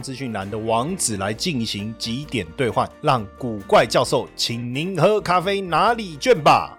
资讯栏的网址来进行几点兑换，让古怪教授请您喝咖啡拿礼券吧。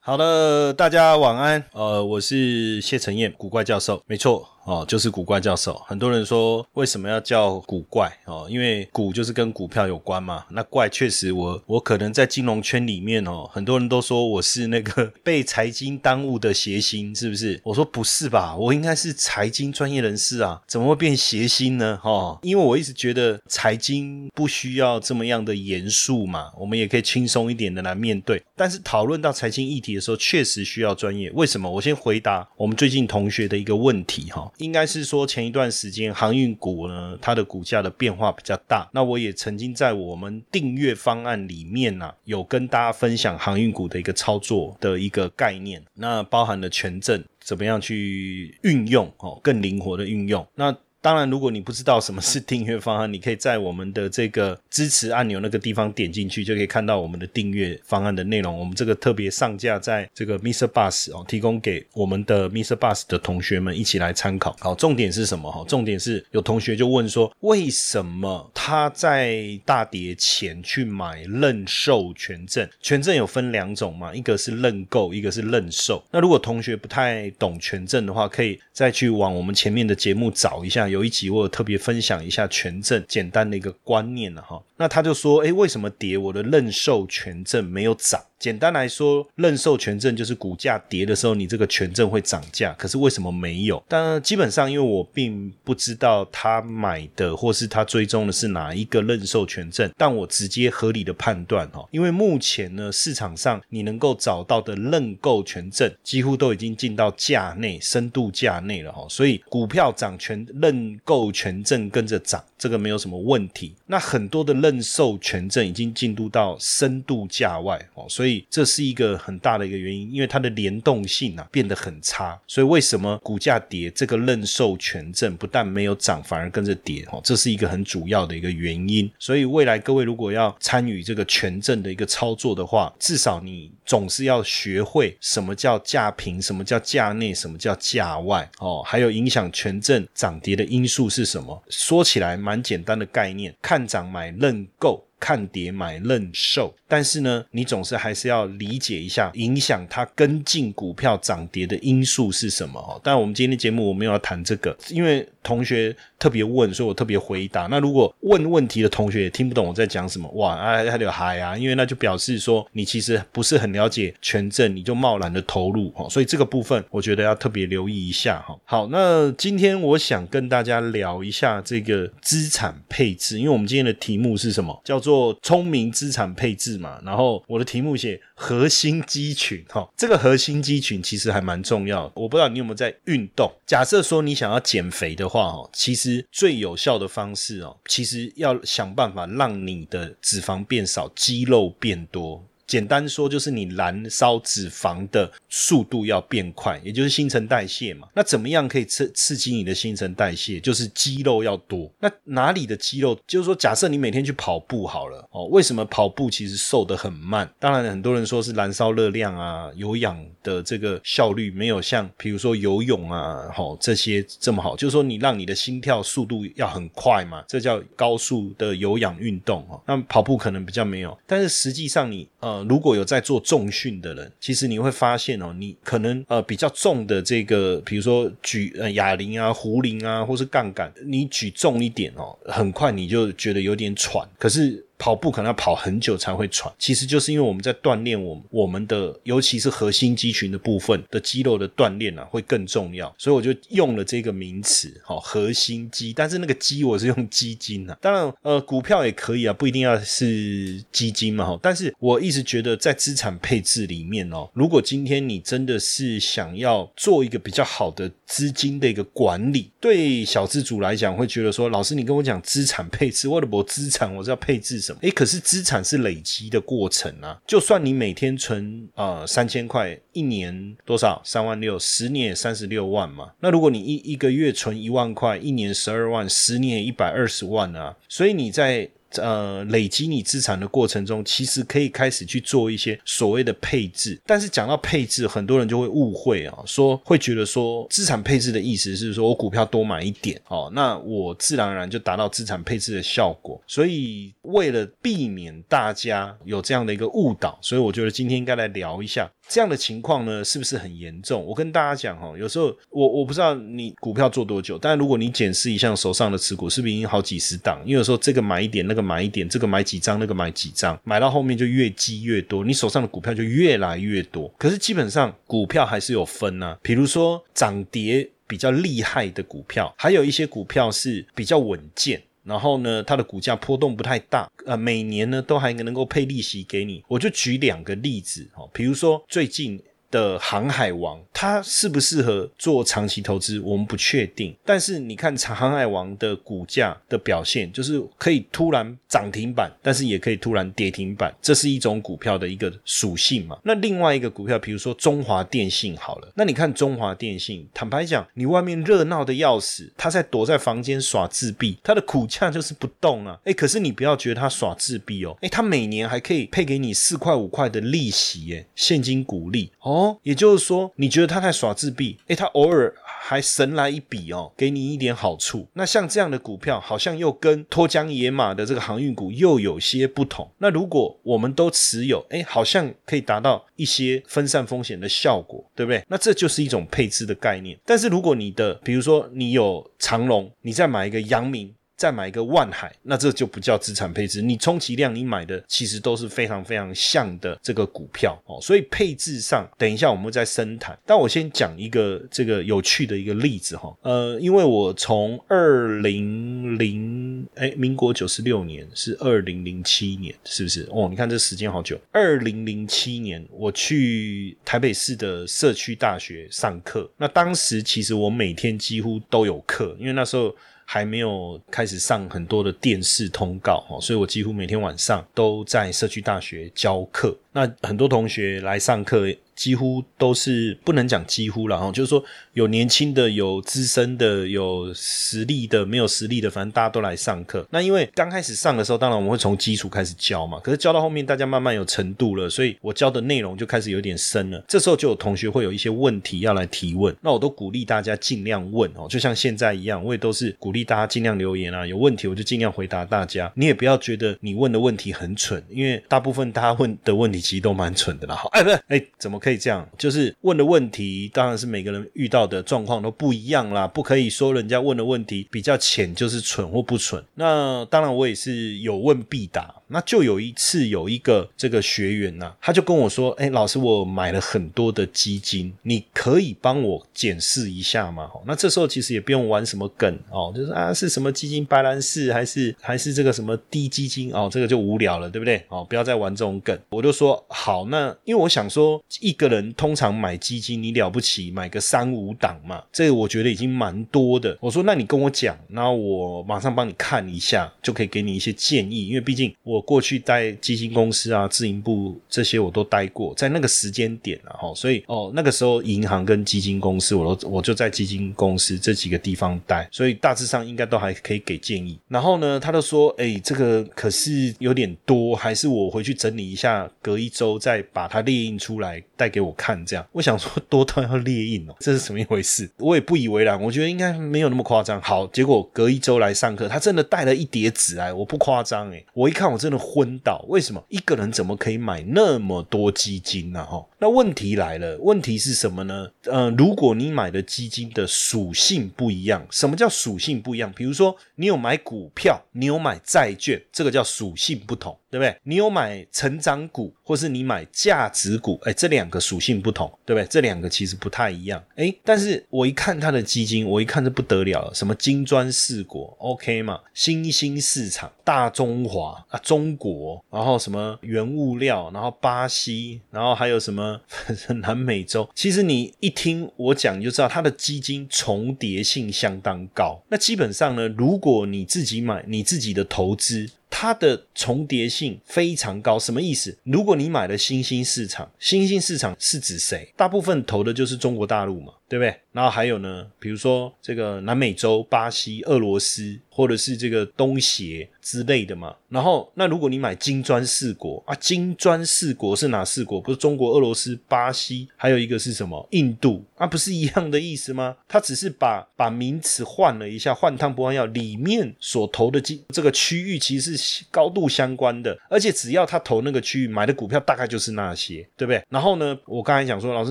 好的，大家晚安。呃，我是谢承彦，古怪教授，没错。哦，就是古怪教授。很多人说为什么要叫古怪哦？因为古就是跟股票有关嘛。那怪确实，我我可能在金融圈里面哦，很多人都说我是那个 被财经耽误的谐星，是不是？我说不是吧，我应该是财经专业人士啊，怎么会变谐星呢？哈，因为我一直觉得财经不需要这么样的严肃嘛，我们也可以轻松一点的来面对。但是讨论到财经议题的时候，确实需要专业。为什么？我先回答我们最近同学的一个问题哈。应该是说前一段时间航运股呢，它的股价的变化比较大。那我也曾经在我们订阅方案里面呢，有跟大家分享航运股的一个操作的一个概念，那包含了权证怎么样去运用哦，更灵活的运用。那当然，如果你不知道什么是订阅方案，你可以在我们的这个支持按钮那个地方点进去，就可以看到我们的订阅方案的内容。我们这个特别上架在这个 Mr. Bus 哦，提供给我们的 Mr. Bus 的同学们一起来参考。好，重点是什么？哈，重点是有同学就问说，为什么他在大跌前去买认售权证？权证有分两种嘛，一个是认购，一个是认售。那如果同学不太懂权证的话，可以再去往我们前面的节目找一下。有一集我有特别分享一下权证简单的一个观念了哈，那他就说，诶，为什么跌我的认售权证没有涨？简单来说，认售权证就是股价跌的时候，你这个权证会涨价。可是为什么没有？但基本上，因为我并不知道他买的或是他追踪的是哪一个认售权证，但我直接合理的判断哈，因为目前呢市场上你能够找到的认购权证，几乎都已经进到价内深度价内了哈，所以股票涨权认购权证跟着涨，这个没有什么问题。那很多的认售权证已经进入到深度价外哦，所以。所以这是一个很大的一个原因，因为它的联动性啊变得很差。所以为什么股价跌，这个认授权证不但没有涨，反而跟着跌哦，这是一个很主要的一个原因。所以未来各位如果要参与这个权证的一个操作的话，至少你总是要学会什么叫价平，什么叫价内，什么叫价外哦，还有影响权证涨跌的因素是什么？说起来蛮简单的概念，看涨买认购。看跌买认售，但是呢，你总是还是要理解一下影响它跟进股票涨跌的因素是什么哦。但我们今天的节目我们要谈这个，因为同学特别问，所以我特别回答。那如果问问题的同学也听不懂我在讲什么，哇，啊，他就嗨啊，因为那就表示说你其实不是很了解权证，你就贸然的投入哈。所以这个部分我觉得要特别留意一下哈。好，那今天我想跟大家聊一下这个资产配置，因为我们今天的题目是什么？叫做做聪明资产配置嘛，然后我的题目写核心肌群哈，这个核心肌群其实还蛮重要。我不知道你有没有在运动。假设说你想要减肥的话哦，其实最有效的方式哦，其实要想办法让你的脂肪变少，肌肉变多。简单说就是你燃烧脂肪的速度要变快，也就是新陈代谢嘛。那怎么样可以刺刺激你的新陈代谢？就是肌肉要多。那哪里的肌肉？就是说，假设你每天去跑步好了哦，为什么跑步其实瘦得很慢？当然，很多人说是燃烧热量啊，有氧的这个效率没有像比如说游泳啊，吼这些这么好。就是说，你让你的心跳速度要很快嘛，这叫高速的有氧运动哦。那跑步可能比较没有，但是实际上你呃。如果有在做重训的人，其实你会发现哦，你可能呃比较重的这个，比如说举呃哑铃啊、壶铃啊，或是杠杆，你举重一点哦，很快你就觉得有点喘。可是跑步可能要跑很久才会喘，其实就是因为我们在锻炼我我们的，尤其是核心肌群的部分的肌肉的锻炼啊，会更重要。所以我就用了这个名词，好，核心肌。但是那个肌我是用基金啊，当然呃，股票也可以啊，不一定要是基金嘛哈。但是我一直觉得在资产配置里面哦，如果今天你真的是想要做一个比较好的资金的一个管理，对小资主来讲会觉得说，老师你跟我讲资产配置，我的我资产我是要配置。诶，可是资产是累积的过程啊。就算你每天存呃三千块，一年多少？三万六，十年三十六万嘛。那如果你一一个月存一万块，一年十二万，十年一百二十万啊。所以你在。呃，累积你资产的过程中，其实可以开始去做一些所谓的配置。但是讲到配置，很多人就会误会啊，说会觉得说资产配置的意思是说我股票多买一点哦，那我自然而然就达到资产配置的效果。所以为了避免大家有这样的一个误导，所以我觉得今天应该来聊一下。这样的情况呢，是不是很严重？我跟大家讲哈，有时候我我不知道你股票做多久，但如果你检视一下手上的持股，是不是已经好几十档？因为有时候这个买一点，那个买一点，这个买几张，那个买几张，买到后面就越积越多，你手上的股票就越来越多。可是基本上股票还是有分啊，比如说涨跌比较厉害的股票，还有一些股票是比较稳健。然后呢，它的股价波动不太大，呃，每年呢都还能够配利息给你。我就举两个例子哦，比如说最近。的航海王，它适不适合做长期投资，我们不确定。但是你看长航海王的股价的表现，就是可以突然涨停板，但是也可以突然跌停板，这是一种股票的一个属性嘛。那另外一个股票，比如说中华电信好了，那你看中华电信，坦白讲，你外面热闹的要死，他在躲在房间耍自闭，他的股价就是不动啊。哎，可是你不要觉得他耍自闭哦，哎，他每年还可以配给你四块五块的利息，哎，现金股利哦。也就是说，你觉得他在耍自闭？诶，他偶尔还神来一笔哦，给你一点好处。那像这样的股票，好像又跟脱缰野马的这个航运股又有些不同。那如果我们都持有，诶，好像可以达到一些分散风险的效果，对不对？那这就是一种配置的概念。但是如果你的，比如说你有长隆，你再买一个阳明。再买一个万海，那这就不叫资产配置。你充其量你买的其实都是非常非常像的这个股票哦。所以配置上，等一下我们再深谈。但我先讲一个这个有趣的一个例子哈。呃，因为我从二零零哎，民国九十六年是二零零七年，是不是？哦，你看这时间好久。二零零七年我去台北市的社区大学上课，那当时其实我每天几乎都有课，因为那时候。还没有开始上很多的电视通告哦，所以我几乎每天晚上都在社区大学教课。那很多同学来上课。几乎都是不能讲几乎了哈，就是说有年轻的、有资深的、有实力的、没有实力的，反正大家都来上课。那因为刚开始上的时候，当然我们会从基础开始教嘛。可是教到后面，大家慢慢有程度了，所以我教的内容就开始有点深了。这时候就有同学会有一些问题要来提问，那我都鼓励大家尽量问哦，就像现在一样，我也都是鼓励大家尽量留言啊。有问题我就尽量回答大家。你也不要觉得你问的问题很蠢，因为大部分大家问的问题其实都蛮蠢的啦。好，哎，不是，哎，怎么？可以这样，就是问的问题，当然是每个人遇到的状况都不一样啦，不可以说人家问的问题比较浅就是蠢或不蠢。那当然我也是有问必答。那就有一次有一个这个学员呐，他就跟我说：“哎，老师，我买了很多的基金，你可以帮我检视一下吗？”那这时候其实也不用玩什么梗哦，就是啊是什么基金白兰氏还是还是这个什么低基金哦，这个就无聊了，对不对？哦，不要再玩这种梗。我就说好，那因为我想说一。个人通常买基金，你了不起买个三五档嘛？这个我觉得已经蛮多的。我说，那你跟我讲，然后我马上帮你看一下，就可以给你一些建议。因为毕竟我过去在基金公司啊、自营部这些我都待过，在那个时间点啊，哈，所以哦，那个时候银行跟基金公司，我都我就在基金公司这几个地方待，所以大致上应该都还可以给建议。然后呢，他就说，哎，这个可是有点多，还是我回去整理一下，隔一周再把它列印出来带。给我看，这样我想说多到要裂印哦，这是什么一回事？我也不以为然，我觉得应该没有那么夸张。好，结果隔一周来上课，他真的带了一叠纸来，我不夸张诶，我一看我真的昏倒。为什么一个人怎么可以买那么多基金呢？哈，那问题来了，问题是什么呢？呃，如果你买的基金的属性不一样，什么叫属性不一样？比如说你有买股票，你有买债券，这个叫属性不同。对不对？你有买成长股，或是你买价值股，哎，这两个属性不同，对不对？这两个其实不太一样，哎，但是我一看它的基金，我一看就不得了了，什么金砖四国，OK 嘛？新兴市场、大中华啊、中国，然后什么原物料，然后巴西，然后还有什么反 正南美洲？其实你一听我讲，就知道它的基金重叠性相当高。那基本上呢，如果你自己买，你自己的投资。它的重叠性非常高，什么意思？如果你买了新兴市场，新兴市场是指谁？大部分投的就是中国大陆嘛，对不对？然后还有呢，比如说这个南美洲、巴西、俄罗斯，或者是这个东协之类的嘛。然后，那如果你买金砖四国啊，金砖四国是哪四国？不是中国、俄罗斯、巴西，还有一个是什么？印度啊，不是一样的意思吗？他只是把把名词换了一下，换汤不换药。里面所投的金这个区域其实是高度相关的，而且只要他投那个区域买的股票，大概就是那些，对不对？然后呢，我刚才讲说，老师，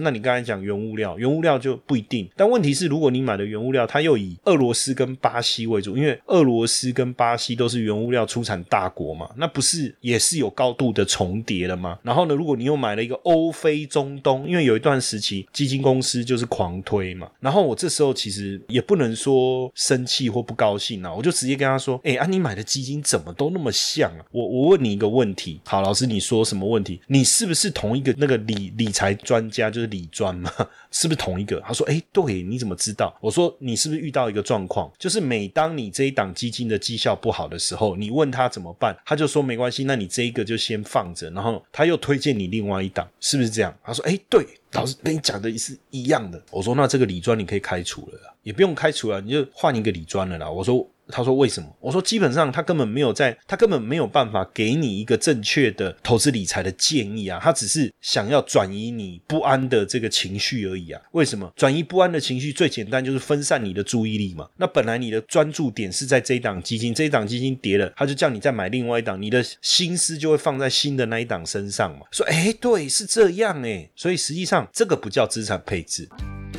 那你刚才讲原物料，原物料就不一定。但问题是，如果你买的原物料，它又以俄罗斯跟巴西为主，因为俄罗斯跟巴西都是原物物料出产大国嘛，那不是也是有高度的重叠了吗？然后呢，如果你又买了一个欧非中东，因为有一段时期基金公司就是狂推嘛，然后我这时候其实也不能说生气或不高兴啊，我就直接跟他说，哎啊，你买的基金怎么都那么像啊？我我问你一个问题，好，老师你说什么问题？你是不是同一个那个理理财专家，就是理专嘛？是不是同一个？他说，哎，对。你怎么知道？我说你是不是遇到一个状况，就是每当你这一档基金的绩效不好的时候，你问他怎么办，他就说没关系，那你这一个就先放着，然后他又推荐你另外一档，是不是这样？他说，哎，对，老师跟你讲的是一样的。我说那这个理专你可以开除了，也不用开除了，你就换一个理专了啦。我说。他说：“为什么？”我说：“基本上他根本没有在，他根本没有办法给你一个正确的投资理财的建议啊！他只是想要转移你不安的这个情绪而已啊！为什么转移不安的情绪？最简单就是分散你的注意力嘛。那本来你的专注点是在这一档基金，这一档基金跌了，他就叫你再买另外一档，你的心思就会放在新的那一档身上嘛。说：哎，对，是这样哎。所以实际上这个不叫资产配置。”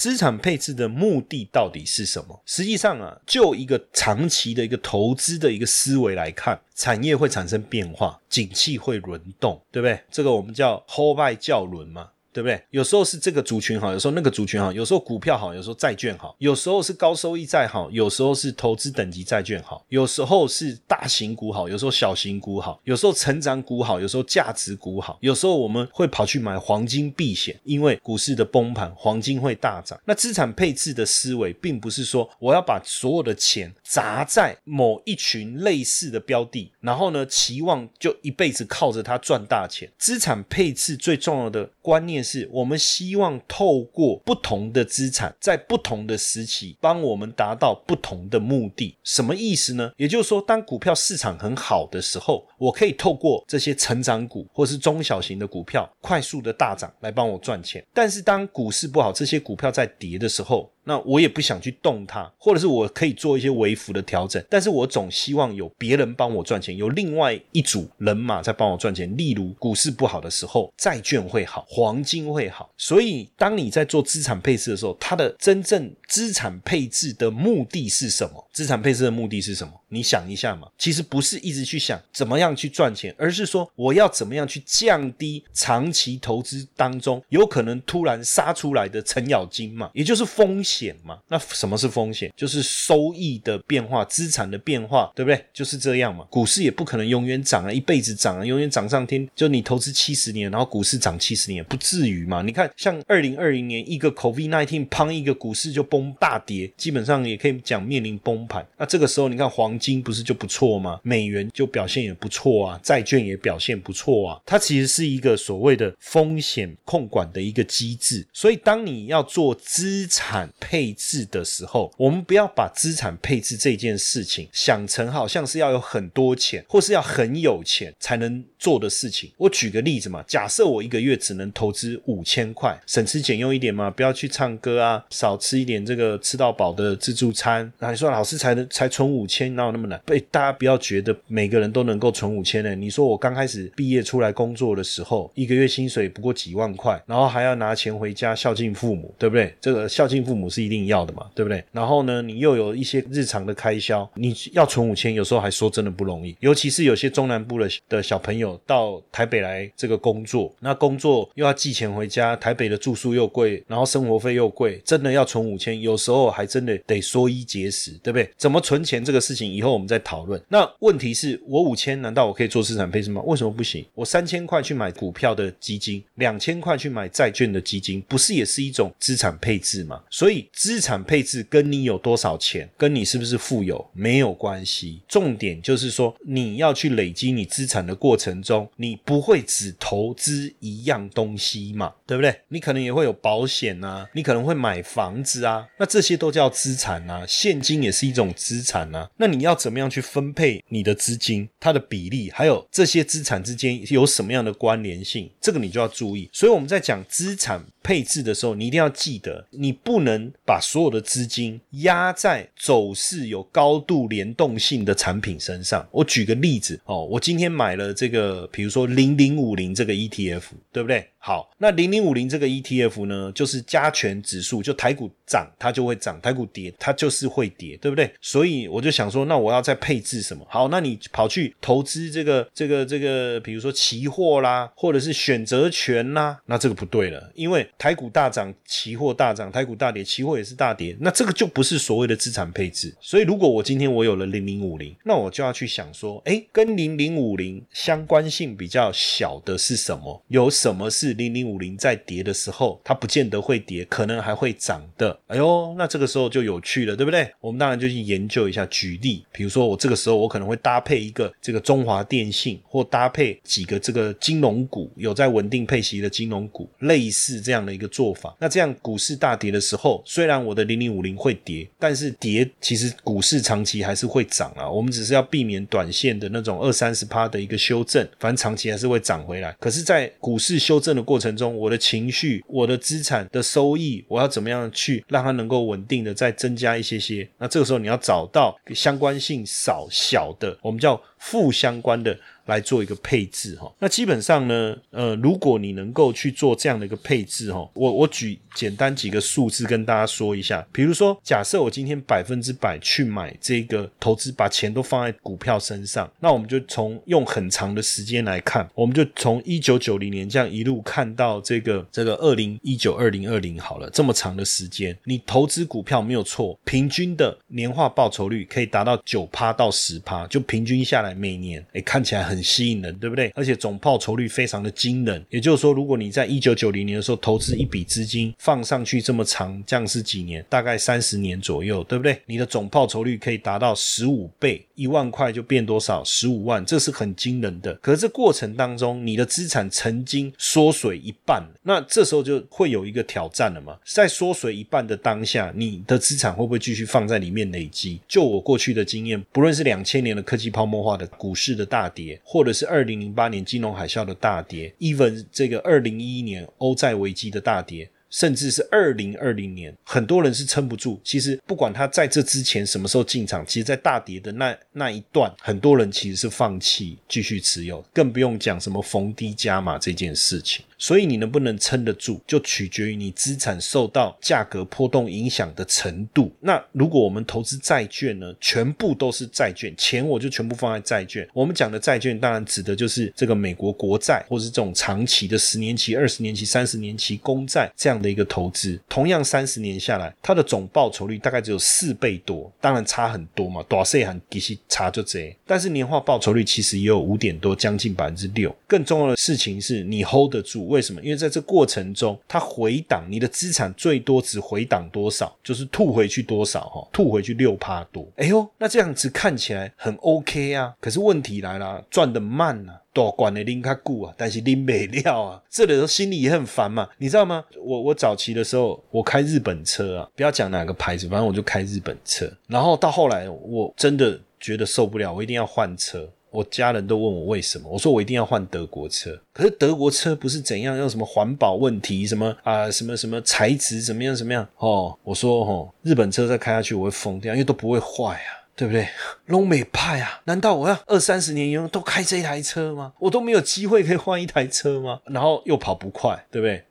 资产配置的目的到底是什么？实际上啊，就一个长期的一个投资的一个思维来看，产业会产生变化，景气会轮动，对不对？这个我们叫后败教轮嘛。对不对？有时候是这个族群好，有时候那个族群好，有时候股票好，有时候债券好，有时候是高收益债好，有时候是投资等级债券好，有时候是大型股好，有时候小型股好，有时候成长股好，有时候价值股好，有时候我们会跑去买黄金避险，因为股市的崩盘，黄金会大涨。那资产配置的思维，并不是说我要把所有的钱砸在某一群类似的标的，然后呢，期望就一辈子靠着它赚大钱。资产配置最重要的观念。是我们希望透过不同的资产，在不同的时期，帮我们达到不同的目的。什么意思呢？也就是说，当股票市场很好的时候，我可以透过这些成长股或是中小型的股票，快速的大涨来帮我赚钱。但是当股市不好，这些股票在跌的时候，那我也不想去动它，或者是我可以做一些微幅的调整，但是我总希望有别人帮我赚钱，有另外一组人马在帮我赚钱。例如股市不好的时候，债券会好，黄金会好。所以当你在做资产配置的时候，它的真正资产配置的目的是什么？资产配置的目的是什么？你想一下嘛，其实不是一直去想怎么样去赚钱，而是说我要怎么样去降低长期投资当中有可能突然杀出来的程咬金嘛，也就是风险嘛。那什么是风险？就是收益的变化、资产的变化，对不对？就是这样嘛。股市也不可能永远涨啊，一辈子涨啊，永远涨上天。就你投资七十年，然后股市涨七十年，不至于嘛？你看，像二零二零年一个 COVID nineteen，砰一个股市就崩大跌，基本上也可以讲面临崩盘。那这个时候，你看黄金不是就不错吗？美元就表现也不错啊，债券也表现不错啊。它其实是一个所谓的风险控管的一个机制。所以，当你要做资产配置的时候，我们不要把资产配置这件事情想成好像是要有很多钱，或是要很有钱才能做的事情。我举个例子嘛，假设我一个月只能投资五千块，省吃俭用一点嘛，不要去唱歌啊，少吃一点这个吃到饱的自助餐。那你说老师才能才存五千，哪那么难？被大家不要觉得每个人都能够存五千呢。你说我刚开始毕业出来工作的时候，一个月薪水不过几万块，然后还要拿钱回家孝敬父母，对不对？这个孝敬父母是一定要的嘛，对不对？然后呢，你又有一些日常的开销，你要存五千，有时候还说真的不容易。尤其是有些中南部的的小朋友到台北来这个工作，那工作又要寄钱回家，台北的住宿又贵，然后生活费又贵，真的要存五千，有时候还真的得缩衣节食，对不对？怎么存钱这个事情，以后我们再讨论。那问题是我五千，难道我可以做资产配置吗？为什么不行？我三千块去买股票的基金，两千块去买债券的基金，不是也是一种资产配置吗？所以资产配置跟你有多少钱，跟你是不是富有没有关系。重点就是说，你要去累积你资产的过程中，你不会只投资一样东西嘛，对不对？你可能也会有保险啊，你可能会买房子啊，那这些都叫资产啊，现金也是一种资产啊。那你要要怎么样去分配你的资金，它的比例，还有这些资产之间有什么样的关联性，这个你就要注意。所以我们在讲资产配置的时候，你一定要记得，你不能把所有的资金压在走势有高度联动性的产品身上。我举个例子哦，我今天买了这个，比如说零零五零这个 ETF，对不对？好，那零零五零这个 ETF 呢，就是加权指数，就台股涨它就会涨，台股跌它就是会跌，对不对？所以我就想说，那我要再配置什么？好，那你跑去投资这个这个这个，比如说期货啦，或者是选择权啦，那这个不对了，因为台股大涨，期货大涨，台股大跌，期货也是大跌，那这个就不是所谓的资产配置。所以如果我今天我有了零零五零，那我就要去想说，哎，跟零零五零相关性比较小的是什么？有什么是？零零五零在跌的时候，它不见得会跌，可能还会涨的。哎呦，那这个时候就有趣了，对不对？我们当然就去研究一下。举例，比如说我这个时候我可能会搭配一个这个中华电信，或搭配几个这个金融股，有在稳定配息的金融股，类似这样的一个做法。那这样股市大跌的时候，虽然我的零零五零会跌，但是跌其实股市长期还是会涨啊。我们只是要避免短线的那种二三十趴的一个修正，反正长期还是会涨回来。可是，在股市修正的过程中，我的情绪、我的资产的收益，我要怎么样去让它能够稳定的再增加一些些？那这个时候你要找到相关性少小的，我们叫负相关的。来做一个配置哈，那基本上呢，呃，如果你能够去做这样的一个配置哈，我我举简单几个数字跟大家说一下，比如说，假设我今天百分之百去买这个投资，把钱都放在股票身上，那我们就从用很长的时间来看，我们就从一九九零年这样一路看到这个这个二零一九二零二零好了，这么长的时间，你投资股票没有错，平均的年化报酬率可以达到九趴到十趴，就平均下来每年，哎，看起来很。吸引人，对不对？而且总报酬率非常的惊人。也就是说，如果你在一九九零年的时候投资一笔资金放上去这么长，这样是几年？大概三十年左右，对不对？你的总报酬率可以达到十五倍，一万块就变多少？十五万，这是很惊人的。可是这过程当中，你的资产曾经缩水一半，那这时候就会有一个挑战了嘛？在缩水一半的当下，你的资产会不会继续放在里面累积？就我过去的经验，不论是两千年的科技泡沫化股市的大跌，或者是二零零八年金融海啸的大跌，even 这个二零一一年欧债危机的大跌。甚至是二零二零年，很多人是撑不住。其实不管他在这之前什么时候进场，其实，在大跌的那那一段，很多人其实是放弃继续持有，更不用讲什么逢低加码这件事情。所以你能不能撑得住，就取决于你资产受到价格波动影响的程度。那如果我们投资债券呢，全部都是债券，钱我就全部放在债券。我们讲的债券，当然指的就是这个美国国债，或是这种长期的十年期、二十年期、三十年期公债这样的一个投资。同样三十年下来，它的总报酬率大概只有四倍多，当然差很多嘛，多少很其实差就这。但是年化报酬率其实也有五点多，将近百分之六。更重要的事情是你 hold 得住。为什么？因为在这过程中，它回档，你的资产最多只回档多少，就是吐回去多少哈，吐回去六趴多。哎呦，那这样子看起来很 OK 啊。可是问题来了，赚的慢啊，多管的拎卡固啊，但是拎没料啊。这里头心里也很烦嘛，你知道吗？我我早期的时候，我开日本车啊，不要讲哪个牌子，反正我就开日本车。然后到后来，我真的觉得受不了，我一定要换车。我家人都问我为什么，我说我一定要换德国车。可是德国车不是怎样，有什么环保问题，什么啊，什么什么材质怎么样怎么样？哦，我说哦，日本车再开下去我会疯掉，因为都不会坏啊，对不对？龙美派啊，难道我要二三十年以后都开这台车吗？我都没有机会可以换一台车吗？然后又跑不快，对不对？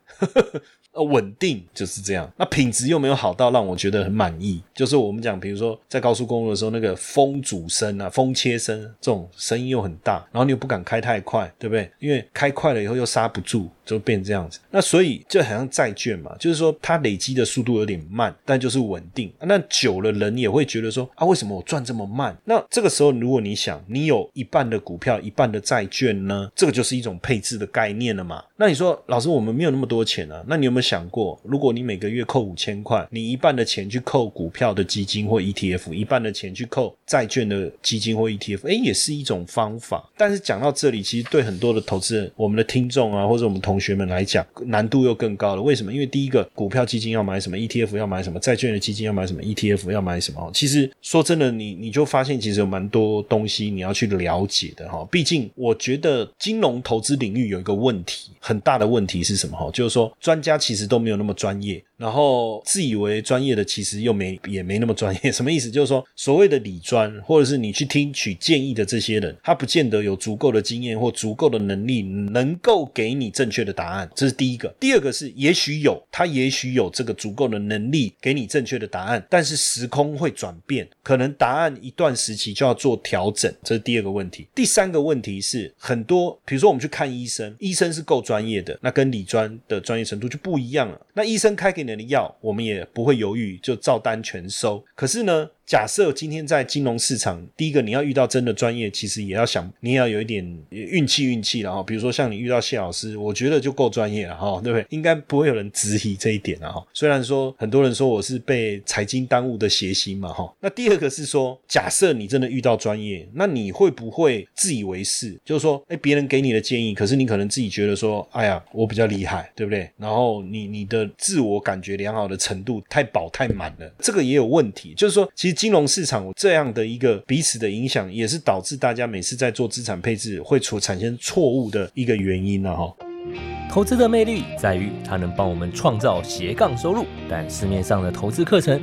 呃，稳定就是这样。那品质又没有好到让我觉得很满意。就是我们讲，比如说在高速公路的时候，那个风阻声啊、风切声这种声音又很大，然后你又不敢开太快，对不对？因为开快了以后又刹不住，就变这样子。那所以就好像债券嘛，就是说它累积的速度有点慢，但就是稳定。那久了人也会觉得说啊，为什么我赚这么慢？那这个时候如果你想，你有一半的股票，一半的债券呢，这个就是一种配置的概念了嘛。那你说老师，我们没有那么多钱啊，那你有没有？想过，如果你每个月扣五千块，你一半的钱去扣股票的基金或 ETF，一半的钱去扣债券的基金或 ETF，哎，也是一种方法。但是讲到这里，其实对很多的投资人、我们的听众啊，或者我们同学们来讲，难度又更高了。为什么？因为第一个，股票基金要买什么，ETF 要买什么，债券的基金要买什么，ETF 要买什么。其实说真的，你你就发现其实有蛮多东西你要去了解的哈。毕竟我觉得金融投资领域有一个问题，很大的问题是什么哈？就是说专家其实都没有那么专业。然后自以为专业的，其实又没也没那么专业。什么意思？就是说，所谓的理专，或者是你去听取建议的这些人，他不见得有足够的经验或足够的能力，能够给你正确的答案。这是第一个。第二个是，也许有他，也许有这个足够的能力给你正确的答案，但是时空会转变，可能答案一段时期就要做调整。这是第二个问题。第三个问题是，很多比如说我们去看医生，医生是够专业的，那跟理专的专业程度就不一样了。那医生开给你。的药，我们也不会犹豫，就照单全收。可是呢？假设今天在金融市场，第一个你要遇到真的专业，其实也要想，你也要有一点运气运气了哈。比如说像你遇到谢老师，我觉得就够专业了哈，对不对？应该不会有人质疑这一点了哈。虽然说很多人说我是被财经耽误的谐星嘛哈。那第二个是说，假设你真的遇到专业，那你会不会自以为是？就是说，哎，别人给你的建议，可是你可能自己觉得说，哎呀，我比较厉害，对不对？然后你你的自我感觉良好的程度太饱太满了，这个也有问题。就是说，其实。金融市场这样的一个彼此的影响，也是导致大家每次在做资产配置会出产生错误的一个原因了哈。投资的魅力在于它能帮我们创造斜杠收入，但市面上的投资课程。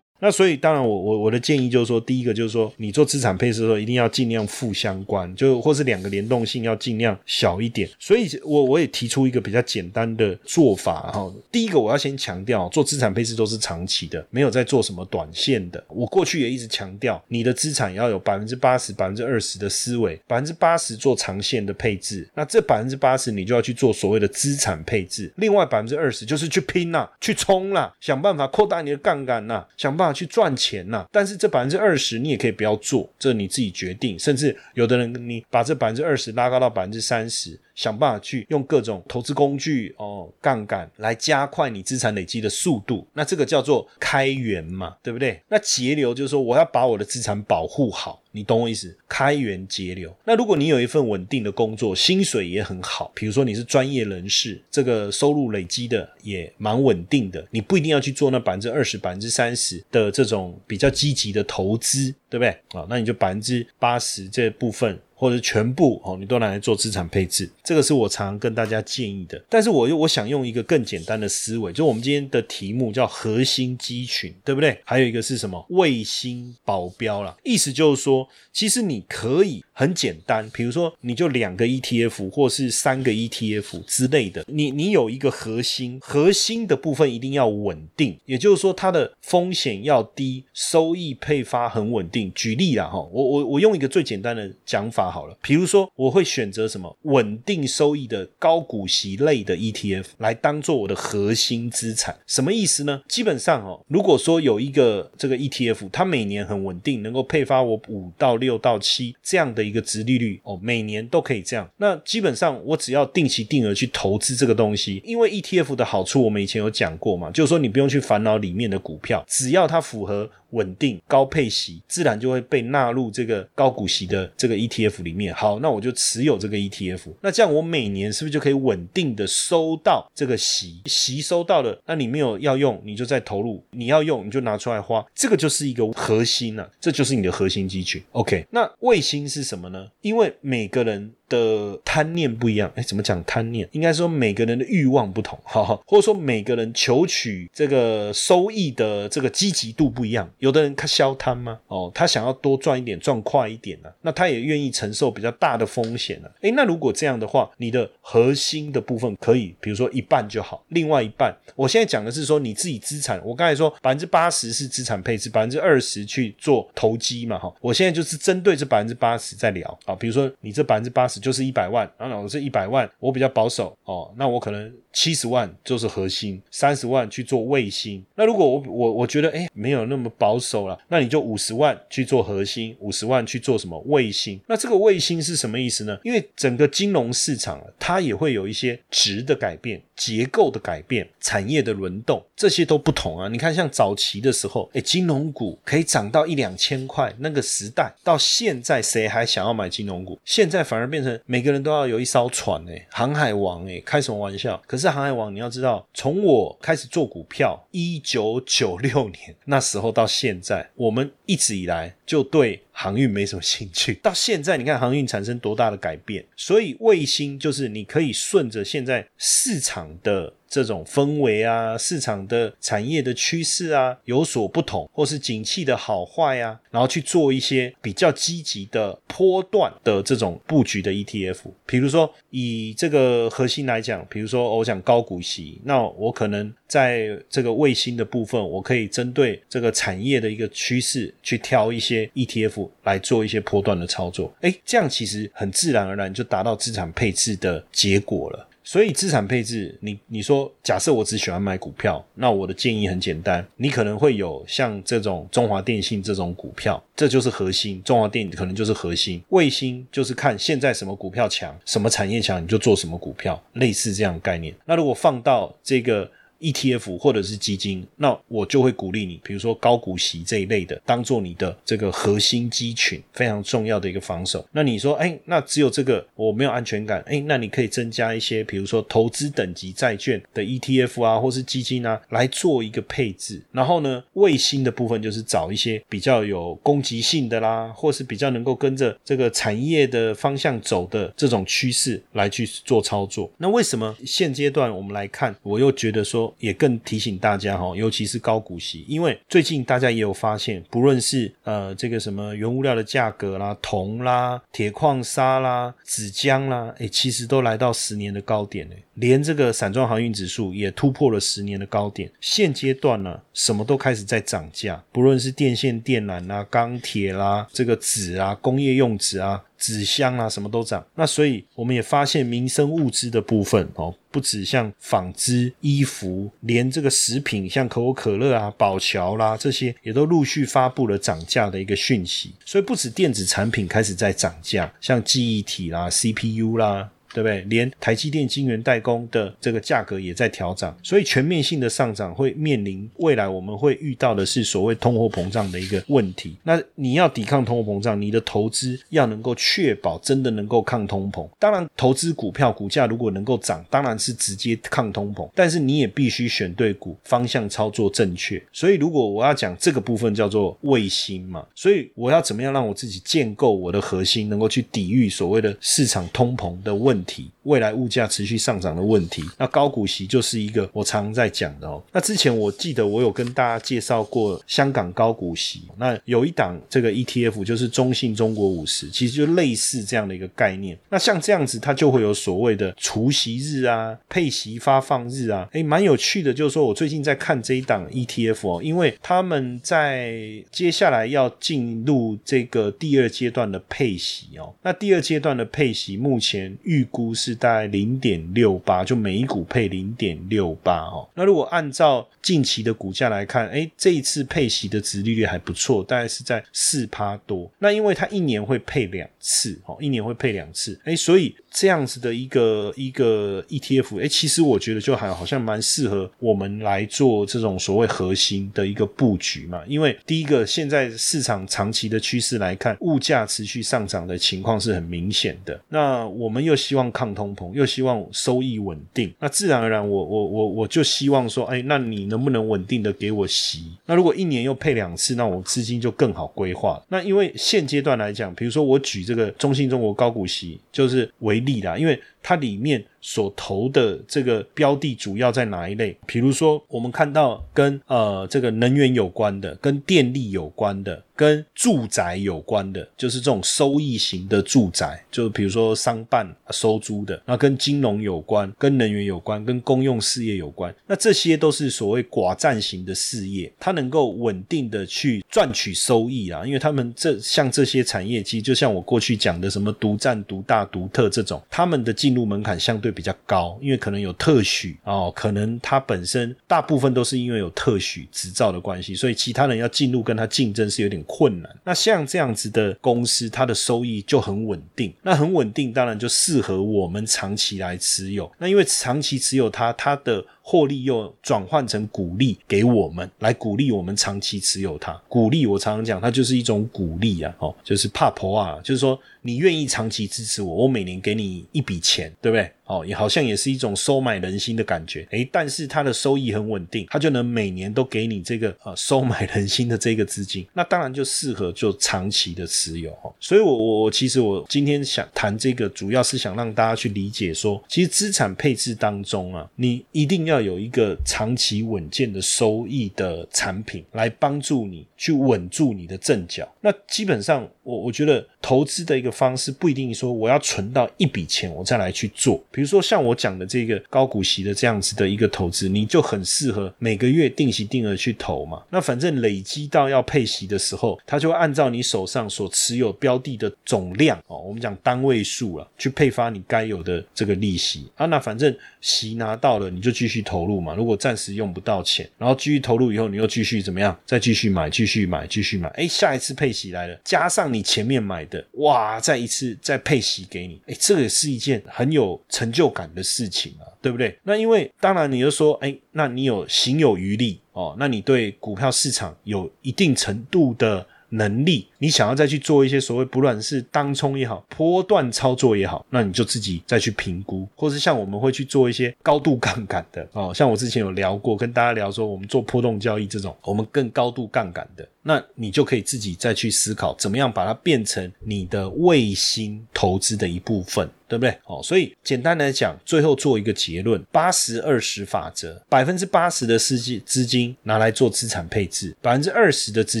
那所以，当然，我我我的建议就是说，第一个就是说，你做资产配置的时候，一定要尽量负相关，就或是两个联动性要尽量小一点。所以，我我也提出一个比较简单的做法哈。第一个，我要先强调，做资产配置都是长期的，没有在做什么短线的。我过去也一直强调，你的资产要有百分之八十、百分之二十的思维，百分之八十做长线的配置。那这百分之八十，你就要去做所谓的资产配置。另外百分之二十，就是去拼呐，去冲啦，想办法扩大你的杠杆呐，想办法。去赚钱呐，但是这百分之二十你也可以不要做，这你自己决定。甚至有的人你把这百分之二十拉高到百分之三十，想办法去用各种投资工具哦，杠杆来加快你资产累积的速度。那这个叫做开源嘛，对不对？那节流就是说我要把我的资产保护好。你懂我意思？开源节流。那如果你有一份稳定的工作，薪水也很好，比如说你是专业人士，这个收入累积的也蛮稳定的，你不一定要去做那百分之二十、百分之三十的这种比较积极的投资，对不对？啊，那你就百分之八十这部分。或者全部哦，你都拿来做资产配置，这个是我常常跟大家建议的。但是我又我想用一个更简单的思维，就我们今天的题目叫核心肌群，对不对？还有一个是什么卫星保镖啦，意思就是说，其实你可以很简单，比如说你就两个 ETF 或是三个 ETF 之类的，你你有一个核心，核心的部分一定要稳定，也就是说它的风险要低，收益配发很稳定。举例啦哈，我我我用一个最简单的讲法。好了，比如说我会选择什么稳定收益的高股息类的 ETF 来当做我的核心资产，什么意思呢？基本上哦，如果说有一个这个 ETF，它每年很稳定，能够配发我五到六到七这样的一个值利率哦，每年都可以这样。那基本上我只要定期定额去投资这个东西，因为 ETF 的好处我们以前有讲过嘛，就是说你不用去烦恼里面的股票，只要它符合。稳定高配息，自然就会被纳入这个高股息的这个 ETF 里面。好，那我就持有这个 ETF。那这样我每年是不是就可以稳定的收到这个息？息收到了，那你没有要用，你就再投入；你要用，你就拿出来花。这个就是一个核心了，这就是你的核心基群。OK，那卫星是什么呢？因为每个人。的贪念不一样，哎，怎么讲贪念？应该说每个人的欲望不同，哈，或者说每个人求取这个收益的这个积极度不一样。有的人他消贪吗？哦，他想要多赚一点，赚快一点呢，那他也愿意承受比较大的风险呢。哎，那如果这样的话，你的核心的部分可以，比如说一半就好，另外一半，我现在讲的是说你自己资产，我刚才说百分之八十是资产配置，百分之二十去做投机嘛，哈，我现在就是针对这百分之八十在聊啊，比如说你这百分之八十。就是一百万，然后我是一百万，我比较保守哦，那我可能七十万就是核心，三十万去做卫星。那如果我我我觉得哎没有那么保守了，那你就五十万去做核心，五十万去做什么卫星？那这个卫星是什么意思呢？因为整个金融市场它也会有一些值的改变。结构的改变、产业的轮动，这些都不同啊！你看，像早期的时候，哎，金融股可以涨到一两千块，那个时代，到现在谁还想要买金融股？现在反而变成每个人都要有一艘船，哎，航海王，哎，开什么玩笑？可是航海王，你要知道，从我开始做股票，一九九六年那时候到现在，我们一直以来就对。航运没什么兴趣，到现在你看航运产生多大的改变，所以卫星就是你可以顺着现在市场的。这种氛围啊，市场的产业的趋势啊有所不同，或是景气的好坏啊，然后去做一些比较积极的波段的这种布局的 ETF。比如说以这个核心来讲，比如说我讲高股息，那我可能在这个卫星的部分，我可以针对这个产业的一个趋势去挑一些 ETF 来做一些波段的操作。哎，这样其实很自然而然就达到资产配置的结果了。所以资产配置，你你说，假设我只喜欢买股票，那我的建议很简单，你可能会有像这种中华电信这种股票，这就是核心，中华电可能就是核心，卫星就是看现在什么股票强，什么产业强，你就做什么股票，类似这样概念。那如果放到这个。ETF 或者是基金，那我就会鼓励你，比如说高股息这一类的，当做你的这个核心肌群，非常重要的一个防守。那你说，哎，那只有这个我没有安全感，哎，那你可以增加一些，比如说投资等级债券的 ETF 啊，或是基金啊，来做一个配置。然后呢，卫星的部分就是找一些比较有攻击性的啦，或是比较能够跟着这个产业的方向走的这种趋势来去做操作。那为什么现阶段我们来看，我又觉得说？也更提醒大家哈，尤其是高股息，因为最近大家也有发现，不论是呃这个什么原物料的价格啦、铜啦、铁矿砂啦、纸浆啦，哎，其实都来到十年的高点嘞。连这个散装航运指数也突破了十年的高点。现阶段呢，什么都开始在涨价，不论是电线电缆啦、钢铁啦、这个纸啊、工业用纸啊。纸箱啊，什么都涨。那所以我们也发现民生物资的部分哦，不止像纺织、衣服，连这个食品，像可口可乐啊、宝桥啦这些，也都陆续发布了涨价的一个讯息。所以不止电子产品开始在涨价，像记忆体啦、CPU 啦。对不对？连台积电晶圆代工的这个价格也在调涨，所以全面性的上涨会面临未来我们会遇到的是所谓通货膨胀的一个问题。那你要抵抗通货膨胀，你的投资要能够确保真的能够抗通膨。当然，投资股票股价如果能够涨，当然是直接抗通膨，但是你也必须选对股，方向操作正确。所以，如果我要讲这个部分叫做卫星嘛，所以我要怎么样让我自己建构我的核心，能够去抵御所谓的市场通膨的问题，Thị 未来物价持续上涨的问题。那高股息就是一个我常在讲的哦。那之前我记得我有跟大家介绍过香港高股息，那有一档这个 ETF 就是中信中国五十，其实就类似这样的一个概念。那像这样子，它就会有所谓的除息日啊、配息发放日啊，诶，蛮有趣的。就是说我最近在看这一档 ETF 哦，因为他们在接下来要进入这个第二阶段的配息哦。那第二阶段的配息目前预估是大概零点六八，就每一股配零点六八哦。那如果按照近期的股价来看，哎，这一次配息的值利率还不错，大概是在四趴多。那因为它一年会配两次，哦，一年会配两次，哎，所以这样子的一个一个 ETF，哎，其实我觉得就还好像蛮适合我们来做这种所谓核心的一个布局嘛。因为第一个，现在市场长期的趋势来看，物价持续上涨的情况是很明显的。那我们又希望抗通膨，又希望收益稳定，那自然而然，我我我我就希望说，哎，那你。能不能稳定的给我息？那如果一年又配两次，那我资金就更好规划。那因为现阶段来讲，比如说我举这这个中信中国高股息就是为例啦，因为它里面。所投的这个标的主要在哪一类？比如说，我们看到跟呃这个能源有关的、跟电力有关的、跟住宅有关的，就是这种收益型的住宅，就比如说商办收租的，那跟金融有关、跟能源有关、跟公用事业有关，那这些都是所谓寡占型的事业，它能够稳定的去赚取收益啊，因为他们这像这些产业，其实就像我过去讲的什么独占、独大、独特这种，他们的入门槛相对。比较高，因为可能有特许哦，可能它本身大部分都是因为有特许执照的关系，所以其他人要进入跟它竞争是有点困难。那像这样子的公司，它的收益就很稳定，那很稳定，当然就适合我们长期来持有。那因为长期持有它，它的获利又转换成鼓励给我们，来鼓励我们长期持有它。鼓励我常常讲，它就是一种鼓励啊，哦，就是怕婆啊，就是说你愿意长期支持我，我每年给你一笔钱，对不对？哦，也好像也是一种收买人心的感觉，诶，但是它的收益很稳定，它就能每年都给你这个呃 收买人心的这个资金，那当然就适合做长期的持有哈。所以，我我我其实我今天想谈这个，主要是想让大家去理解说，其实资产配置当中啊，你一定要有一个长期稳健的收益的产品来帮助你去稳住你的阵脚。那基本上，我我觉得投资的一个方式不一定说我要存到一笔钱我再来去做。比如说像我讲的这个高股息的这样子的一个投资，你就很适合每个月定期定额去投嘛。那反正累积到要配息的时候，它就会按照你手上所持有标的的总量哦，我们讲单位数了，去配发你该有的这个利息啊。那反正息拿到了，你就继续投入嘛。如果暂时用不到钱，然后继续投入以后，你又继续怎么样？再继续买，继续买，继续买。哎，下一次配息来了，加上你前面买的，哇，再一次再配息给你。哎，这个也是一件很有。成就感的事情啊，对不对？那因为当然你就说，哎，那你有行有余力哦，那你对股票市场有一定程度的能力，你想要再去做一些所谓不论是当冲也好，波段操作也好，那你就自己再去评估，或是像我们会去做一些高度杠杆的哦，像我之前有聊过，跟大家聊说，我们做波动交易这种，我们更高度杠杆的。那你就可以自己再去思考，怎么样把它变成你的卫星投资的一部分，对不对？哦，所以简单来讲，最后做一个结论：八十二十法则，百分之八十的资金资金拿来做资产配置，百分之二十的资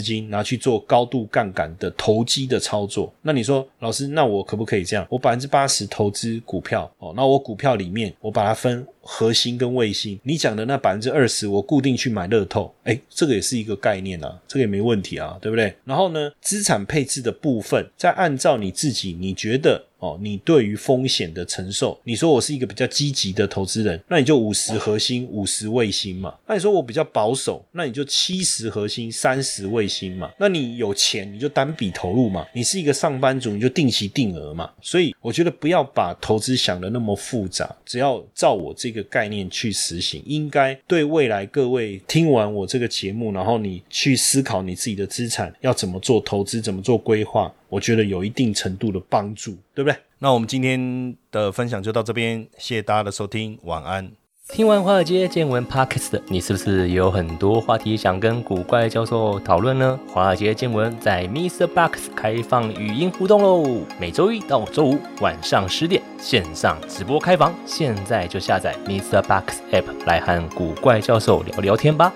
金拿去做高度杠杆的投机的操作。那你说，老师，那我可不可以这样？我百分之八十投资股票，哦，那我股票里面我把它分。核心跟卫星，你讲的那百分之二十，我固定去买乐透，哎，这个也是一个概念啊，这个也没问题啊，对不对？然后呢，资产配置的部分，再按照你自己你觉得。哦，你对于风险的承受，你说我是一个比较积极的投资人，那你就五十核心，五十卫星嘛。那你说我比较保守，那你就七十核心，三十卫星嘛。那你有钱你就单笔投入嘛。你是一个上班族，你就定期定额嘛。所以我觉得不要把投资想的那么复杂，只要照我这个概念去实行，应该对未来各位听完我这个节目，然后你去思考你自己的资产要怎么做投资，怎么做规划，我觉得有一定程度的帮助，对不对？那我们今天的分享就到这边，谢谢大家的收听，晚安。听完华尔街见闻 Podcast 的你，是不是也有很多话题想跟古怪教授讨论呢？华尔街见闻在 Mr. Box 开放语音互动喽，每周一到周五晚上十点线上直播开房，现在就下载 Mr. Box App 来和古怪教授聊聊天吧。